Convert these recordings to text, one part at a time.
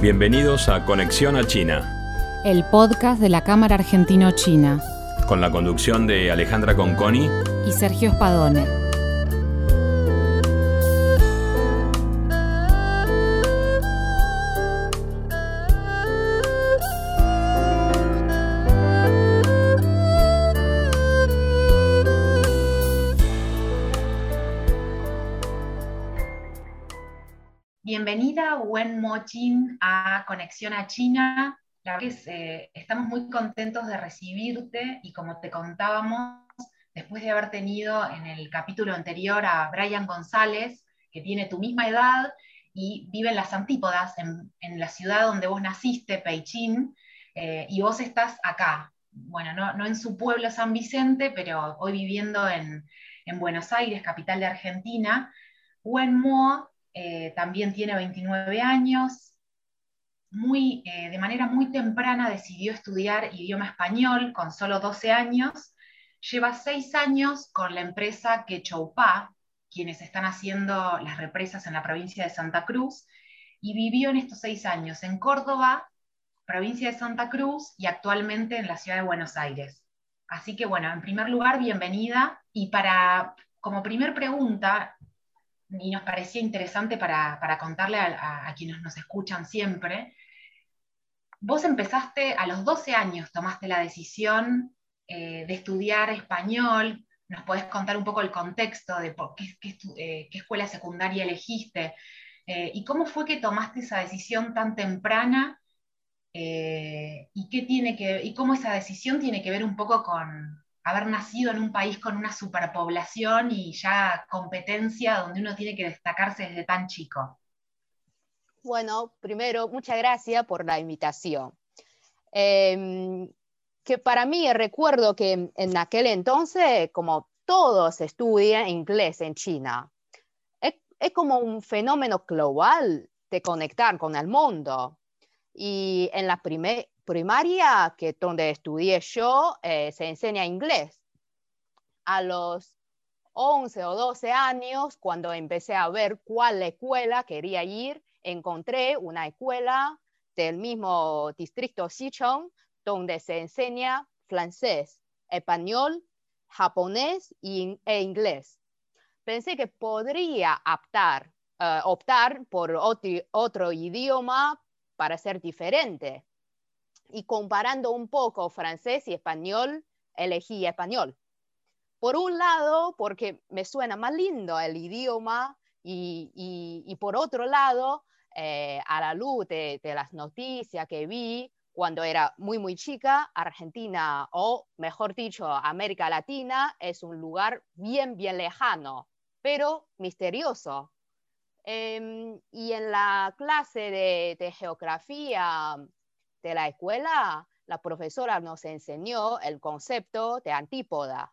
Bienvenidos a Conexión a China, el podcast de la Cámara Argentino-China, con la conducción de Alejandra Conconi. Y Sergio Spadone. Bienvenida Wen Mochin Conexión a China. Eh, estamos muy contentos de recibirte y como te contábamos, después de haber tenido en el capítulo anterior a Brian González, que tiene tu misma edad y vive en las antípodas, en, la ciudad donde vos naciste, Peichín, eh, y vos estás acá. Bueno, no, en su pueblo San Vicente, pero hoy viviendo en, en Buenos Aires, capital de Argentina. Wen Mo eh, también tiene 29 años, muy, eh, de manera muy temprana decidió estudiar idioma español con solo 12 años, lleva 6 años con la empresa Quechoupa, quienes están haciendo las represas en la provincia de Santa Cruz, y vivió en estos 6 años en Córdoba, provincia de Santa Cruz, y actualmente en la ciudad de Buenos Aires. Así que bueno, en primer lugar, bienvenida. Y para, como primer pregunta, y nos parecía interesante para, contarle a, quienes nos escuchan siempre. Vos empezaste a los 12 años, tomaste la decisión eh, de estudiar español. ¿Nos podés contar un poco el contexto de qué, eh, qué, escuela secundaria elegiste? Eh, ¿Y cómo fue que tomaste esa decisión tan temprana? ¿y, qué tiene que, ¿Y cómo esa decisión tiene que ver un poco con, haber nacido en un país con una superpoblación y ya competencia donde uno tiene que destacarse desde tan chico? Bueno, primero, muchas gracias por la invitación. Em, que para mí recuerdo que en aquel entonces, como todos estudian inglés en China, es, como un fenómeno global de conectar con el mundo. Y en la primer, primaria, que donde estudié yo, eh, se enseña inglés. A los 11 o 12 años, cuando empecé a ver cuál escuela quería ir, encontré una escuela del mismo distrito Sichuan, donde se enseña francés, español, japonés e inglés. Pensé que podría optar, eh, por otro idioma para ser diferente y comparando un poco francés y español, elegí español. Por un lado, porque me suena más lindo el idioma y, por otro lado, eh, a la luz de, las noticias que vi cuando era muy, muy chica, Argentina, o mejor dicho, América Latina, es un lugar bien, bien lejano, pero misterioso. Em, y en la clase de, de geografía de la escuela, la profesora nos enseñó el concepto de antípoda,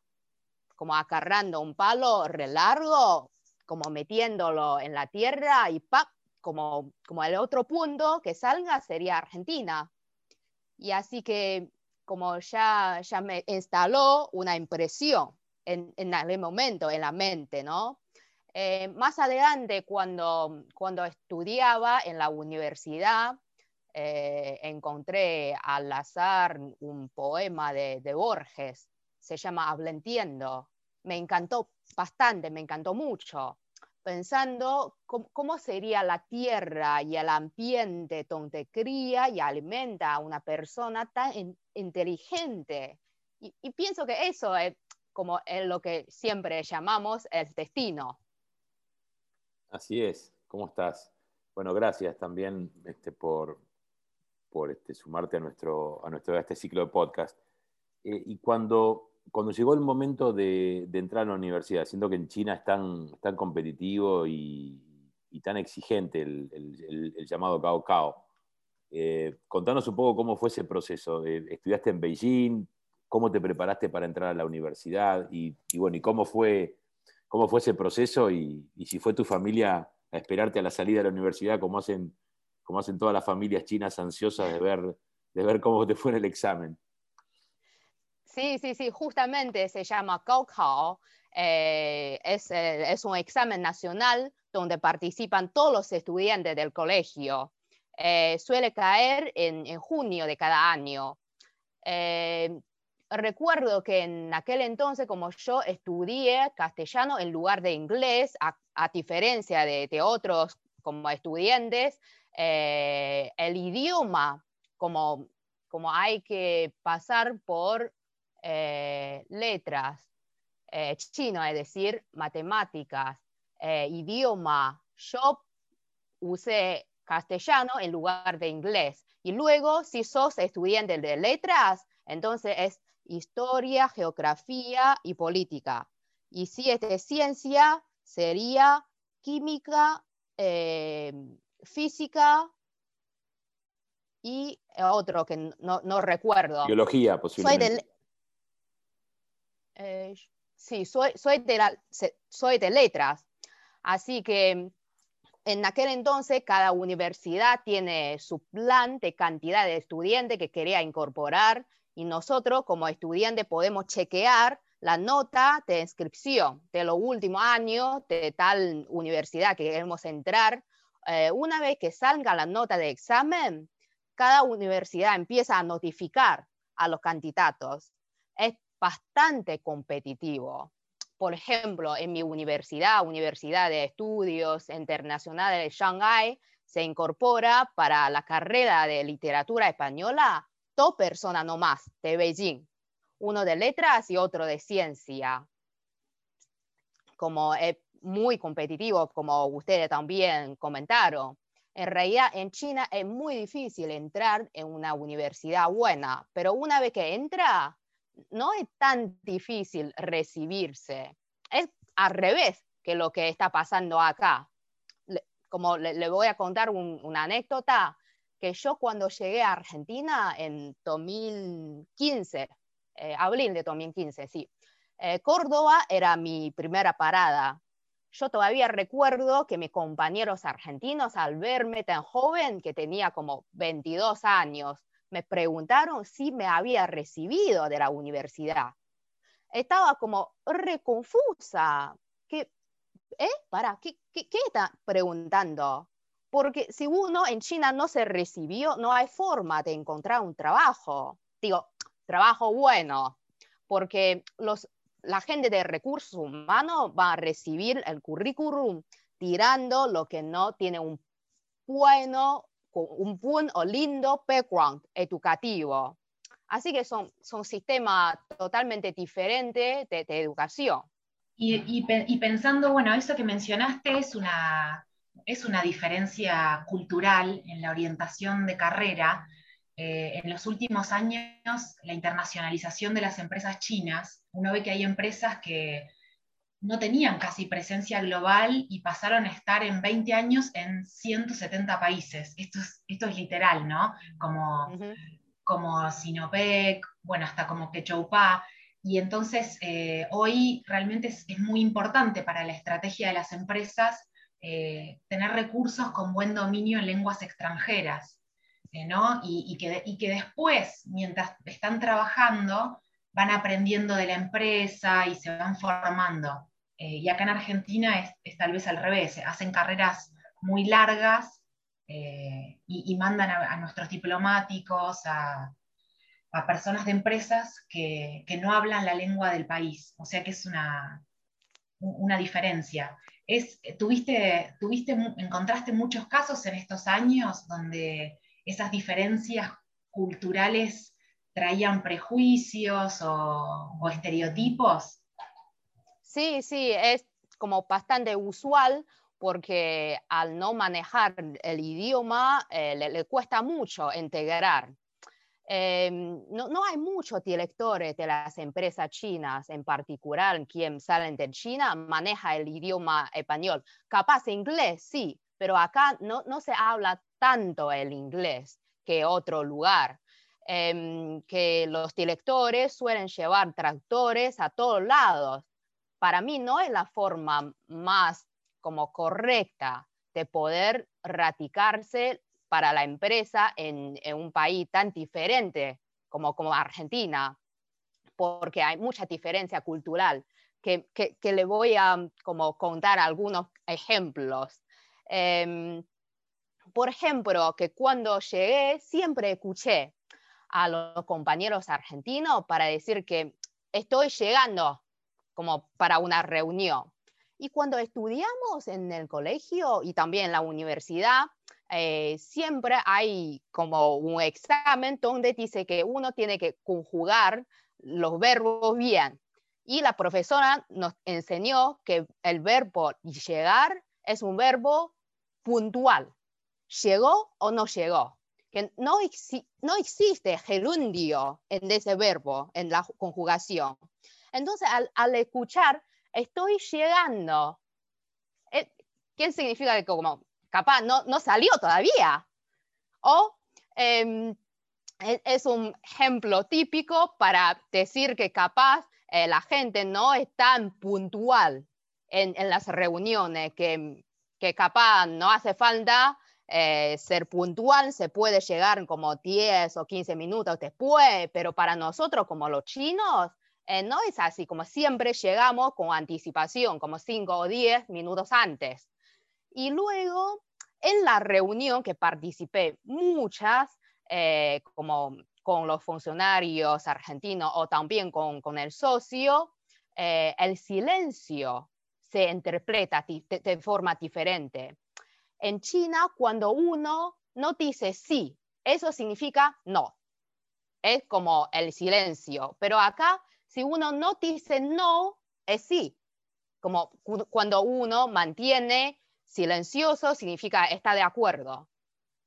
como acarrando un palo re largo, como metiéndolo en la tierra y ¡pap! Como, como el otro punto que salga sería Argentina. Y así que como ya, ya me instaló una impresión en, en aquel momento en la mente, ¿no? Eh, más adelante, cuando, cuando estudiaba en la universidad, eh, encontré al azar un poema de, Borges, se llama Habla Entiendo. Me encantó bastante, me encantó mucho, pensando cómo, sería la tierra y el ambiente donde cría y alimenta a una persona tan inteligente. Y, pienso que eso es como es lo que siempre llamamos el destino. Así es, ¿cómo estás? Bueno, gracias también este, por, por este, sumarte a nuestro, a nuestro este ciclo de podcast. Eh, y cuando, cuando llegó el momento de, entrar a la universidad, siento que en China es tan, tan competitivo y, tan exigente el, llamado Cao Cao. Eh, contanos un poco cómo fue ese proceso. Eh, ¿Estudiaste en Beijing? ¿Cómo te preparaste para entrar a la universidad? Y, bueno, ¿y cómo fue, cómo fue ese proceso? Y, y si fue tu familia a esperarte a la salida de la universidad como hacen como hacen todas las familias chinas ansiosas de ver, de ver cómo te fue en el examen. Sí, sí, sí, justamente se llama Gaokao. Eh, es, eh, es, un examen nacional donde participan todos los estudiantes del colegio. eh, suele caer en, junio de cada año. Eh, recuerdo que en aquel entonces, como yo estudié castellano en lugar de inglés, a, diferencia de, otros como estudiantes, eh, el idioma, como, como hay que pasar por letras, chino, es decir, matemáticas, idioma, yo usé castellano en lugar de inglés. Y luego, si sos estudiante de letras, entonces es historia, geografía y política. Y si es de ciencia, sería química, eh, física y otro que no, recuerdo. Biología, posiblemente. Eh, sí, soy, soy, de la, soy de letras. Así que en aquel entonces cada universidad tiene su plan de cantidad de estudiantes que quería incorporar y nosotros como estudiantes podemos chequear la nota de inscripción de los últimos años de tal universidad que queremos entrar. Eh, una vez que salga la nota de examen, cada universidad empieza a notificar a los candidatos. Es bastante competitivo por ejemplo, en mi universidad, Universidad de Estudios Internacionales de Shanghái, se incorpora para la carrera de literatura española dos personas nomás de Beijing, uno de letras y otro de ciencia. Como es muy competitivo, como ustedes también comentaron. En realidad, en China es muy difícil entrar en una universidad buena, pero una vez que entra, no es tan difícil recibirse. Es al revés que lo que está pasando acá. como le, voy a contar una anécdota, que yo cuando llegué a Argentina en 2015, eh, abril de 2015, sí, eh, Córdoba era mi primera parada. Yo todavía recuerdo que mis compañeros argentinos, al verme tan joven, que tenía como 22 años, me preguntaron si me había recibido de la universidad. Estaba como reconfusa. ¿Qué, ¿Eh? Para, ¿qué, qué, qué está preguntando? Porque si uno en China no se recibió, no hay forma de encontrar un trabajo. Digo, trabajo bueno, porque los, la gente de recursos humanos va a recibir el currículum tirando lo que no tiene un bueno un buen o lindo background educativo. Así que son, son sistemas totalmente diferentes de, educación. Y, pensando, bueno, eso que mencionaste es una, es una diferencia cultural en la orientación de carrera. Eh, en los últimos años, la internacionalización de las empresas chinas, uno ve que hay empresas que no tenían casi presencia global y pasaron a estar en 20 años en 170 países. Esto es, esto es literal, ¿no? Como, como Sinopec, bueno, hasta como Quechoupa. Y entonces eh, hoy realmente es, muy importante para la estrategia de las empresas eh, tener recursos con buen dominio en lenguas extranjeras, Y, que, después, mientras están trabajando, van aprendiendo de la empresa y se van formando. Eh, y acá en Argentina es, tal vez al revés, hacen carreras muy largas eh, y, mandan a, nuestros diplomáticos, a, personas de empresas que, no hablan la lengua del país. O sea que es una, una diferencia. Es, tuviste, tuviste, ¿Encontraste muchos casos en estos años donde esas diferencias culturales traían prejuicios o, estereotipos? Sí, sí, es como bastante usual porque al no manejar el idioma eh, le, cuesta mucho integrar. Em, no, hay muchos directores de las empresas chinas, en particular quien salen de China, maneja el idioma español. Capaz inglés, sí, pero acá no, no se habla tanto el inglés que otro lugar. Em, que los directores suelen llevar tractores a todos lados. Para mí no es la forma más como correcta de poder raticarse para la empresa en, un país tan diferente como, como Argentina, porque hay mucha diferencia cultural, que, que, le voy a como contar algunos ejemplos. Em, por ejemplo, que cuando llegué siempre escuché a los compañeros argentinos para decir que estoy llegando como para una reunión. Y cuando estudiamos en el colegio y también en la universidad, eh, siempre hay como un examen donde dice que uno tiene que conjugar los verbos bien. Y la profesora nos enseñó que el verbo llegar es un verbo puntual. ¿Llegó o no llegó? Que no, no existe gerundio en ese verbo, en la conjugación. Entonces, al, escuchar, estoy llegando, eh, ¿qué significa que como capaz no, no salió todavía? O em, e, es un ejemplo típico para decir que capaz eh, la gente no es tan puntual en, en las reuniones, que, que, capaz no hace falta eh, ser puntual, se puede llegar como 10 o 15 minutos después, pero para nosotros como los chinos eh, no es así, como siempre llegamos con anticipación, como 5 o 10 minutos antes. Y luego, en la reunión que participé muchas, eh, como con los funcionarios argentinos o también con, con el socio, eh, el silencio se interpreta de, forma diferente. En China, cuando uno no dice sí, eso significa no. Es como el silencio. Pero acá, si uno no dice no, es sí. Como cuando uno mantiene silencioso, significa está de acuerdo.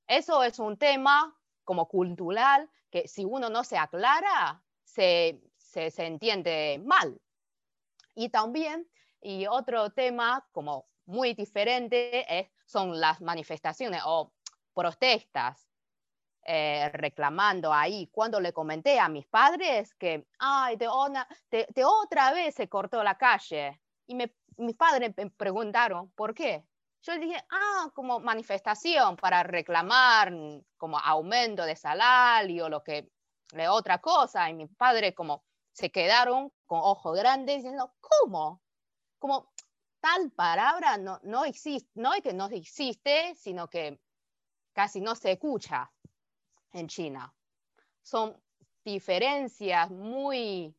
Eso es un tema como cultural, que si uno no se aclara, se, se, se entiende mal. Y también, y otro tema como muy diferente es, son las manifestaciones o protestas eh, reclamando ahí. Cuando le comenté a mis padres que, ay, de, de, otra vez se cortó la calle. Y me, mis padres me preguntaron, ¿por qué? yo dije, ah, como manifestación para reclamar como aumento de salario, lo que, le otra cosa. Y mi padre como se quedaron con ojos grandes diciendo, ¿cómo? Como tal palabra no, no existe, no es que no existe, sino que casi no se escucha en China. Son diferencias muy,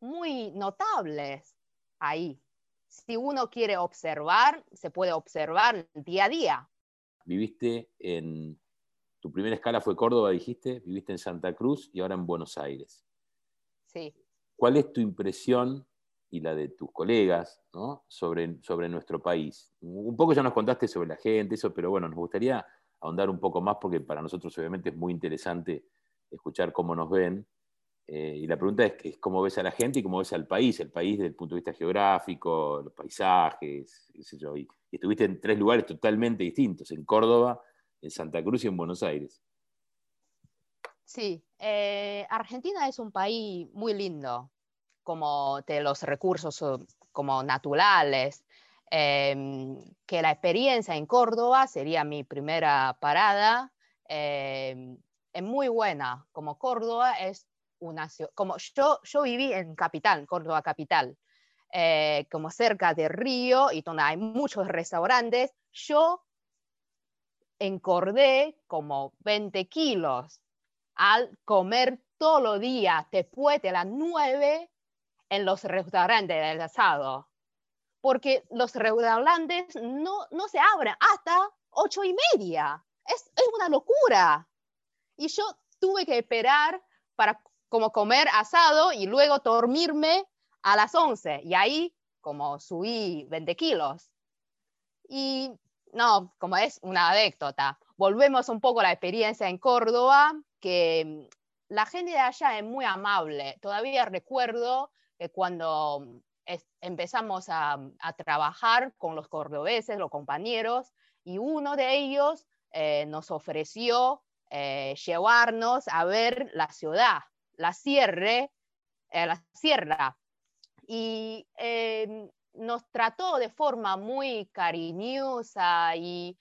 muy notables ahí si uno quiere observar, se puede observar día a día. Viviste en, tu primera escala fue Córdoba, dijiste, viviste en Santa Cruz y ahora en Buenos Aires. Sí. ¿Cuál es tu impresión y la de tus colegas sobre, sobre nuestro país? Un poco ya nos contaste sobre la gente, eso, pero bueno, nos gustaría ahondar un poco más porque para nosotros obviamente es muy interesante escuchar cómo nos ven eh, y la pregunta es, cómo ves a la gente y cómo ves al país, el país desde el punto de vista geográfico, los paisajes, qué sé yo. Y, estuviste en tres lugares totalmente distintos, en Córdoba, en Santa Cruz y en Buenos Aires. Sí, eh, Argentina es un país muy lindo, como de los recursos como naturales, em, que la experiencia en Córdoba sería mi primera parada, em, es muy buena, como Córdoba es una como yo, yo viví en Capital, Córdoba Capital, eh, como cerca del río y donde hay muchos restaurantes, yo encordé como 20 kilos al comer todos los días después de las 9 en los restaurantes del asado. Porque los restaurantes no, no se abren hasta ocho y media. Es, es una locura. Y yo tuve que esperar para como comer asado y luego dormirme a las 11 y ahí como subí 20 kilos. Y no, como es una anécdota, volvemos un poco a la experiencia en Córdoba, que la gente de allá es muy amable. Todavía recuerdo que cuando empezamos a, trabajar con los cordobeses, los compañeros, y uno de ellos eh, nos ofreció eh, llevarnos a ver la ciudad la cierre, eh, la sierra, y em, nos trató de forma muy cariñosa y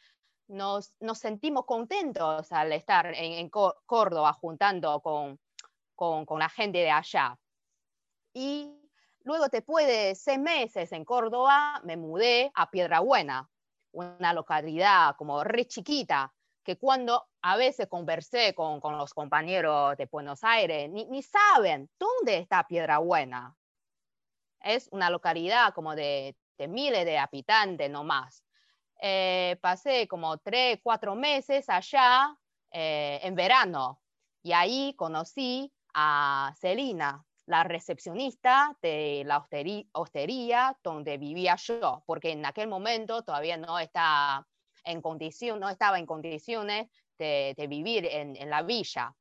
nos, sentimos contentos al estar en, Córdoba juntando con, con, la gente de allá. Y luego después de seis meses en Córdoba me mudé a Piedrabuena, una localidad como re chiquita, que cuando a veces conversé con, con los compañeros de Buenos Aires, ni, ni, saben dónde está Piedra Buena. Es una localidad como de, de miles de habitantes no más. Eh, pasé como tres, cuatro meses allá eh, en verano y ahí conocí a Celina, la recepcionista de la hostería, donde vivía yo, porque en aquel momento todavía no, está en condición, no estaba en condiciones de, vivir en, la villa.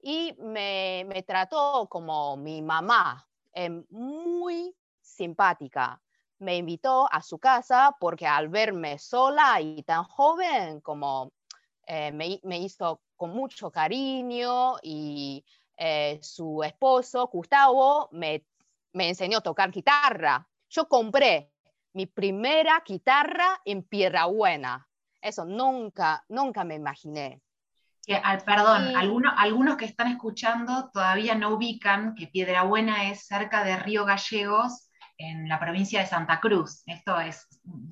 Y me, trató como mi mamá, eh, muy simpática. Me invitó a su casa porque al verme sola y tan joven como eh, me, hizo con mucho cariño y eh, su esposo, Gustavo, me, me enseñó a tocar guitarra. Yo compré mi primera guitarra en Buena. Eso nunca, nunca me imaginé. Que, perdón, algunos, algunos que están escuchando todavía no ubican que Piedrabuena es cerca de Río Gallegos, en la provincia de Santa Cruz. Esto es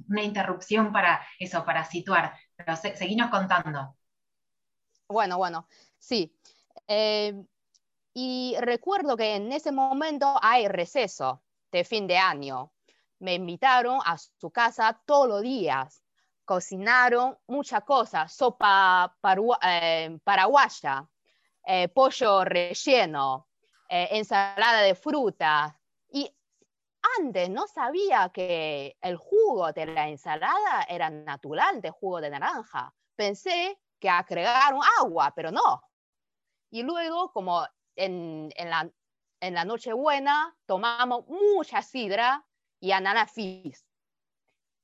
una interrupción para eso, para situar. Pero seguimos contando. Bueno, bueno, sí. Eh, y recuerdo que en ese momento hay receso de fin de año. Me invitaron a su casa todos los días. Cocinaron muchas cosas, sopa eh, paraguaya, eh, pollo relleno, ensalada de fruta. Y antes no sabía que el jugo de la ensalada era natural de jugo de naranja. Pensé que agregaron agua, pero no. Y luego, como en, la, en la Nochebuena, tomamos mucha sidra y ananafis.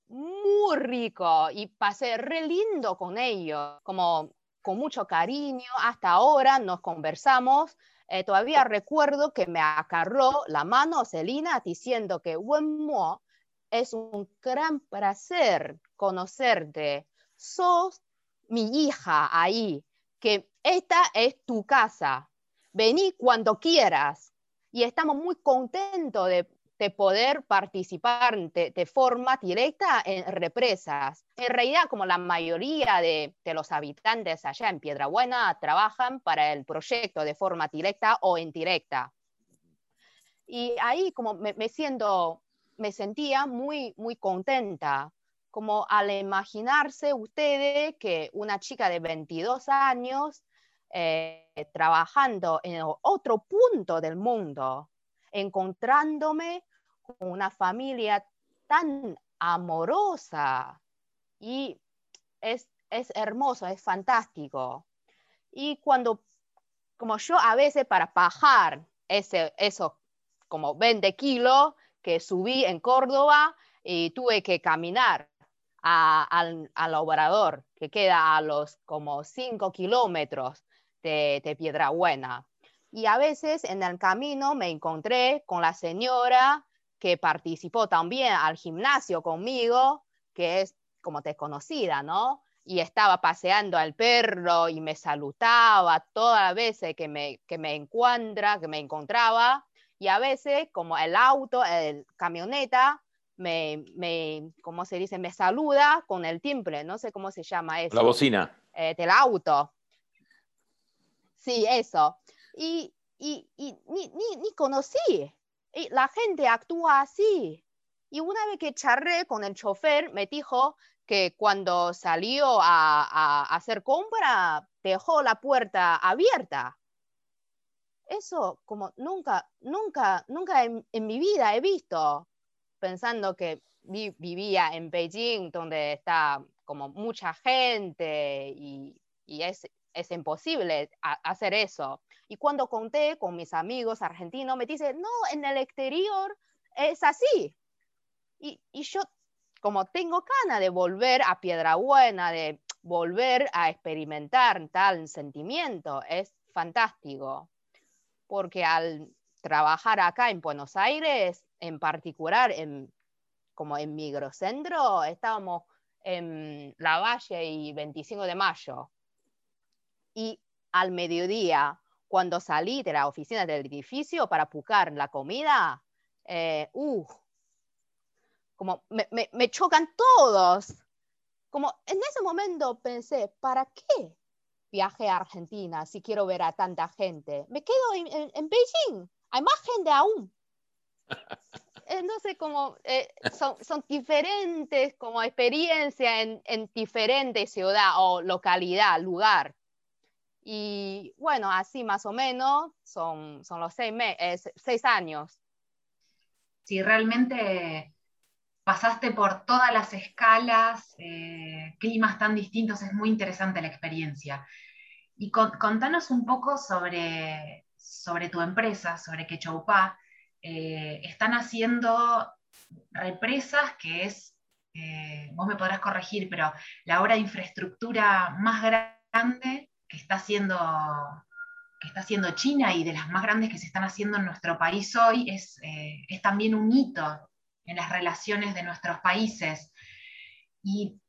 Muy rico y pasé re lindo con ellos, como con mucho cariño. Hasta ahora nos conversamos. Eh, todavía recuerdo que me acarró la mano Celina diciendo que Wenmo es un gran placer conocerte. Sos mi hija ahí, que esta es tu casa, vení cuando quieras. Y estamos muy contentos de, poder participar de, forma directa en represas. En realidad, como la mayoría de, los habitantes allá en Piedrabuena trabajan para el proyecto de forma directa o indirecta. Y ahí como me, me siento, me sentía muy, muy contenta como al imaginarse ustedes que una chica de 22 años eh, trabajando en otro punto del mundo, encontrándome con una familia tan amorosa y es, es hermoso, es fantástico. Y cuando, como yo a veces para bajar ese, eso como 20 kilos que subí en Córdoba y tuve que caminar al, al, obrador, que queda a los como 5 kilómetros de, de Piedrabuena. Y a veces en el camino me encontré con la señora que participó también al gimnasio conmigo, que es como desconocida, ¿no? Y estaba paseando al perro y me saludaba todas las veces que me, que me encuentra, que me encontraba. Y a veces, como el auto, el camioneta, me, me, ¿cómo se dice? Me saluda con el timbre, no sé cómo se llama eso. La bocina. Eh, del auto. Sí, eso. Y, y, y ni, ni, ni, conocí. Y la gente actúa así. Y una vez que charré con el chofer, me dijo que cuando salió a, hacer compra, dejó la puerta abierta. Eso como nunca, nunca, nunca en, en mi vida he visto pensando que vivía en Beijing, donde está como mucha gente y, es, es, imposible hacer eso. Y cuando conté con mis amigos argentinos, me dicen, no, en el exterior es así. Y, y yo, como tengo ganas de volver a Piedra Buena, de volver a experimentar tal sentimiento, es fantástico. Porque al trabajar acá en Buenos Aires, en particular, en, como en Migrocentro, estábamos en La Valle y 25 de mayo. Y al mediodía, cuando salí de la oficina del edificio para buscar la comida, uh, como me, me, chocan todos. Como en ese momento pensé, ¿para qué viaje a Argentina si quiero ver a tanta gente? Me quedo en, en, Beijing, hay más gente aún. Entonces, como eh, son, son, diferentes como experiencias en, en diferentes ciudad o localidad, lugar. Y bueno, así más o menos son, son los seis, seis años. Sí, realmente pasaste por todas las escalas, eh, climas tan distintos, es muy interesante la experiencia. Y contanos un poco sobre, sobre tu empresa, sobre Quechoupá. Eh, están haciendo represas, que es, eh, vos me podrás corregir, pero la obra de infraestructura más grande que está haciendo que está haciendo China y de las más grandes que se están haciendo en nuestro país hoy, es, es también un hito en las relaciones de nuestros países. Y,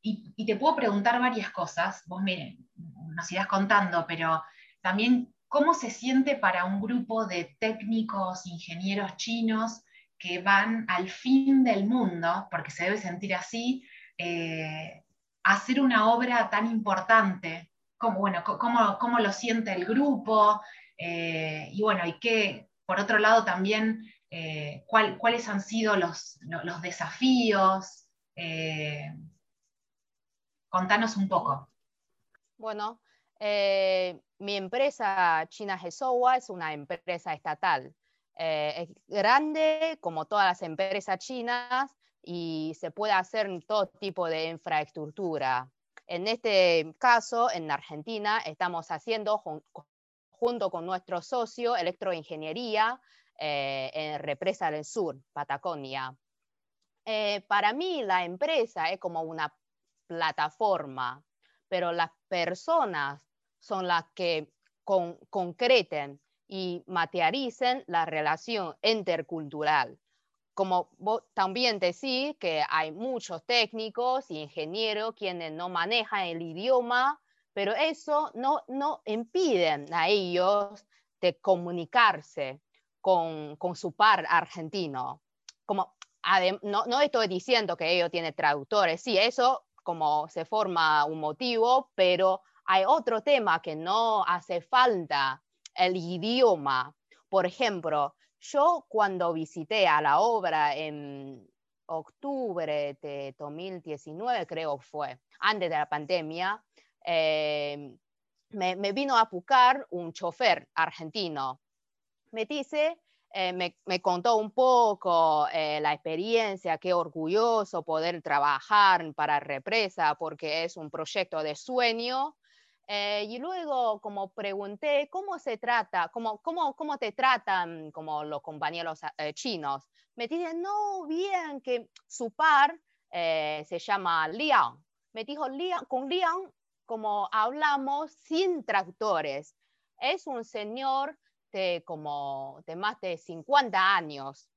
te puedo preguntar varias cosas, vos miren, nos irás contando, pero también cómo se siente para un grupo de técnicos, ingenieros chinos que van al fin del mundo, porque se debe sentir así, eh, hacer una obra tan importante, cómo, bueno, cómo, cómo lo siente el grupo, eh, y bueno, y qué, por otro lado también eh, cuáles han sido los, desafíos. Eh, contanos un poco. Bueno, eh, mi empresa China Hesowa es una empresa estatal. es grande como todas las empresas chinas y se puede hacer todo tipo de infraestructura. En este caso, en Argentina, estamos haciendo junto con nuestro socio electroingeniería eh, en Represa del Sur, Patagonia. Eh, para mí la empresa es como una plataforma, pero las personas son las que concreten y materialicen la relación intercultural. Como vos también decís que hay muchos técnicos y ingenieros quienes no manejan el idioma, pero eso no, no impiden a ellos de comunicarse con, su par argentino. Como, no, no estoy diciendo que ellos tienen traductores, sí, eso como se forma un motivo, pero hay otro tema que no hace falta, el idioma. Por ejemplo, yo cuando visité a la obra en octubre de 2019, creo fue, antes de la pandemia, eh, me, vino a buscar un chofer argentino me dice, eh, me, contó un poco eh, la experiencia, qué orgulloso poder trabajar para Represa porque es un proyecto de sueño. Eh, y luego, como pregunté, ¿cómo se trata? ¿Cómo, cómo, cómo te tratan como los compañeros chinos? Me dicen, no, bien, que su par se llama Liang. Me dijo, Liang, con Liang, como hablamos sin tractores. Es un señor de como de más de 50 años.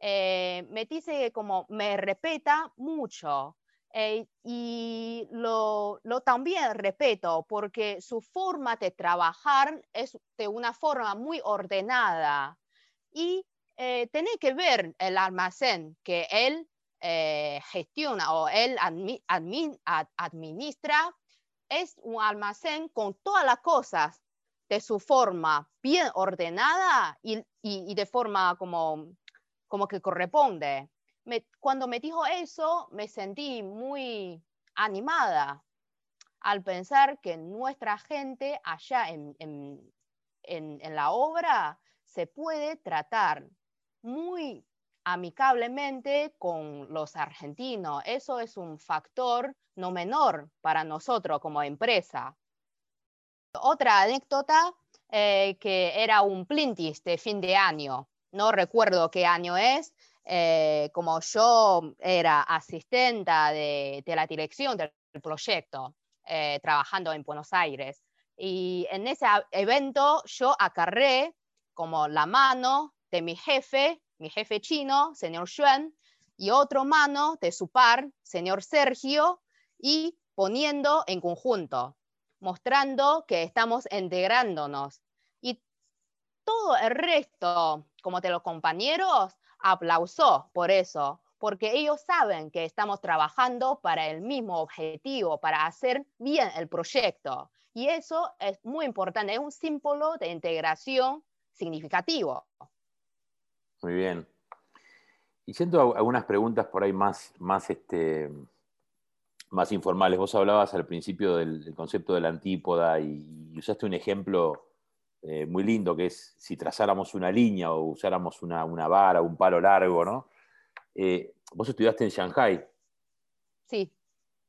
Eh, me dice como me respeta mucho eh, y lo, lo, también respeto porque su forma de trabajar es de una forma muy ordenada y eh, tiene que ver el almacén que él eh, gestiona o él administra es un almacén con todas las cosas de su forma bien ordenada y, de forma como, como que corresponde. Cuando me dijo eso, me sentí muy animada al pensar que nuestra gente allá en, en, la obra se puede tratar muy amicablemente con los argentinos. Eso es un factor no menor para nosotros como empresa. Otra anécdota, eh, que era un plintis de fin de año, no recuerdo qué año es, eh, como yo era asistenta de, la dirección del proyecto, eh, trabajando en Buenos Aires. Y en ese evento yo acarré como la mano de mi jefe, mi jefe chino, señor Xuan, y otro mano de su par, señor Sergio, y poniendo en conjunto mostrando que estamos integrándonos. Y todo el resto, como de los compañeros, aplausó por eso, porque ellos saben que estamos trabajando para el mismo objetivo, para hacer bien el proyecto. Y eso es muy importante, es un símbolo de integración significativo. Muy bien. Y siento algunas preguntas por ahí más, más, este, más informales. Vos hablabas al principio del, concepto de la antípoda y, usaste un ejemplo eh, muy lindo que es si trazáramos una línea o usáramos una, una vara, un palo largo, ¿no? Eh, vos estudiaste en Shanghai. Sí.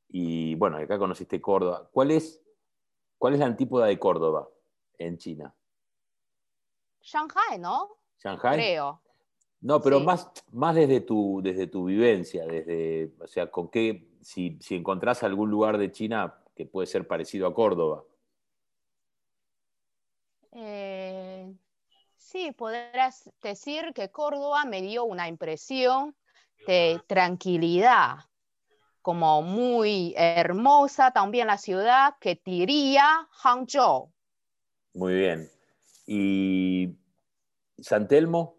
Y bueno, acá conociste Córdoba. ¿Cuál es, cuál es la antípoda de Córdoba en China? Shanghai, ¿no? Shanghai. Creo. No, pero más, más desde, tu, desde tu vivencia, desde, o sea, con qué, si, si encontrás algún lugar de China que puede ser parecido a Córdoba. Eh, sí, podrás decir que Córdoba me dio una impresión de tranquilidad, como muy hermosa también la ciudad que diría Hangzhou. Muy bien. ¿Y San Telmo?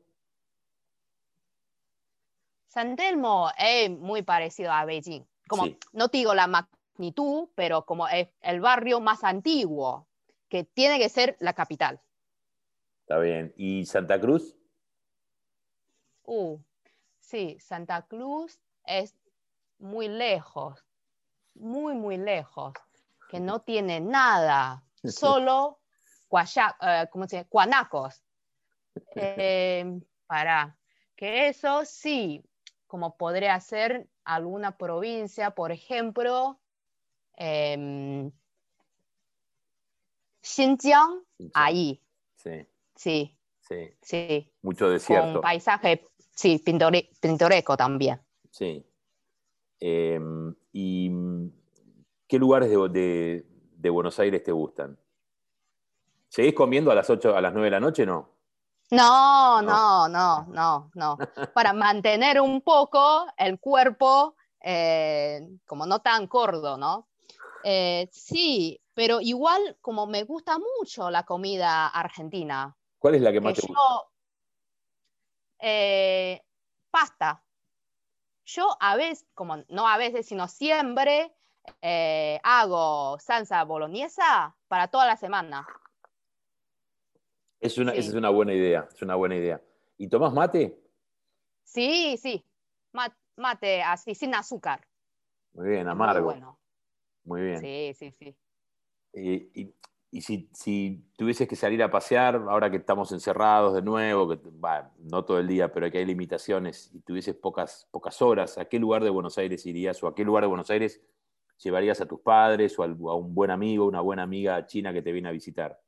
San Telmo es muy parecido a Beijing. Como, no digo la magnitud, pero como es el barrio más antiguo, que tiene que ser la capital. Está bien. ¿Y Santa Cruz? Uh, sí, Santa Cruz es muy lejos, muy, muy lejos, que no tiene nada, solo guaya, eh, ¿cómo se guanacos. Eh, para que eso sí, como podría ser alguna provincia, por ejemplo, eh, Xinjiang, ahí. Sí. Sí. Sí. sí. Mucho desierto. Con paisaje, sí, pintoresco también. Sí. Em, ¿Y qué lugares de, de, Buenos Aires te gustan? ¿Seguís comiendo a las 8, a las 9 de la noche, no? No, no, no, no, no. Para mantener un poco el cuerpo eh, como no tan gordo, ¿no? Eh, sí, pero igual como me gusta mucho la comida argentina. ¿Cuál es la que más te gusta? Eh, pasta. Yo a veces, como no a veces, sino siempre hago salsa boloñesa para toda la semana. Es una, Esa es una buena idea, es una buena idea. ¿Y tomás mate? Sí, sí, mate así, sin azúcar. Muy bien, amargo. Muy bueno. Muy bien. Sí, sí, sí. Y, y si, si, tuvieses que salir a pasear, ahora que estamos encerrados de nuevo, no todo el día, pero que hay limitaciones, y tuvieses pocas, pocas horas, ¿a qué lugar de Buenos Aires irías o a qué lugar de Buenos Aires llevarías a tus padres o a un buen amigo, una buena amiga china que te viene a visitar?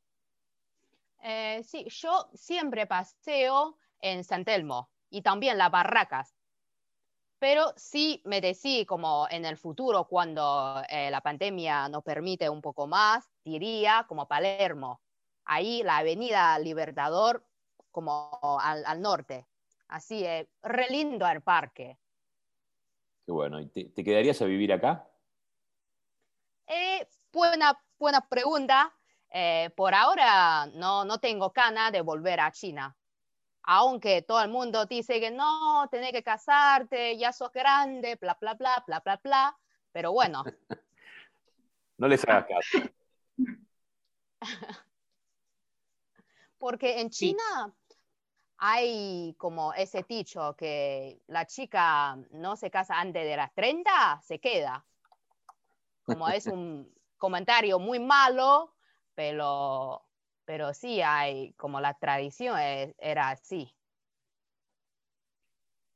Eh, sí, yo siempre paseo en San Telmo y también las barracas. Pero sí me decí como en el futuro, cuando eh, la pandemia nos permite un poco más, diría como Palermo. Ahí la avenida Libertador como al, norte. Así es, re lindo el parque. Qué bueno. ¿Y te, quedarías a vivir acá? Eh, buena, buena pregunta. Eh, por ahora no, no tengo ganas de volver a China. Aunque todo el mundo dice que no, tenés que casarte, ya sos grande, bla, bla, bla, bla, bla, bla. Pero bueno. no les hagas caso. Porque en China hay como ese dicho que la chica no se casa antes de las 30, se queda. Como es un comentario muy malo, pero, pero sí hay, como la tradición era así.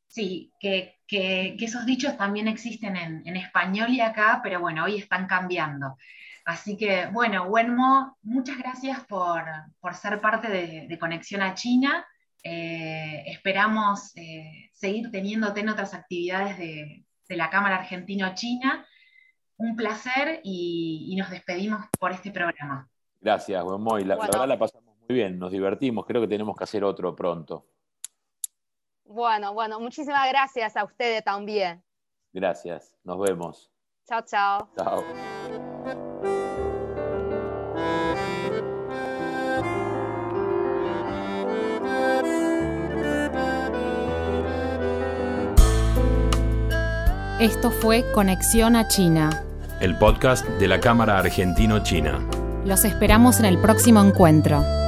Sí, que, esos dichos también existen en, español y acá, pero bueno, hoy están cambiando. Así que, bueno, Wenmo, muchas gracias por, ser parte de, Conexión a China. Eh, esperamos eh, seguir teniéndote en otras actividades de, la Cámara Argentino-China. Un placer y nos despedimos por este programa. Gracias, buen Moy. La, verdad la pasamos muy bien, nos divertimos. Creo que tenemos que hacer otro pronto. Bueno, bueno, muchísimas gracias a ustedes también. Gracias, nos vemos. Chao, chao. Chao. Esto fue Conexión a China. El podcast de la Cámara Argentino-China. Los esperamos en el próximo encuentro.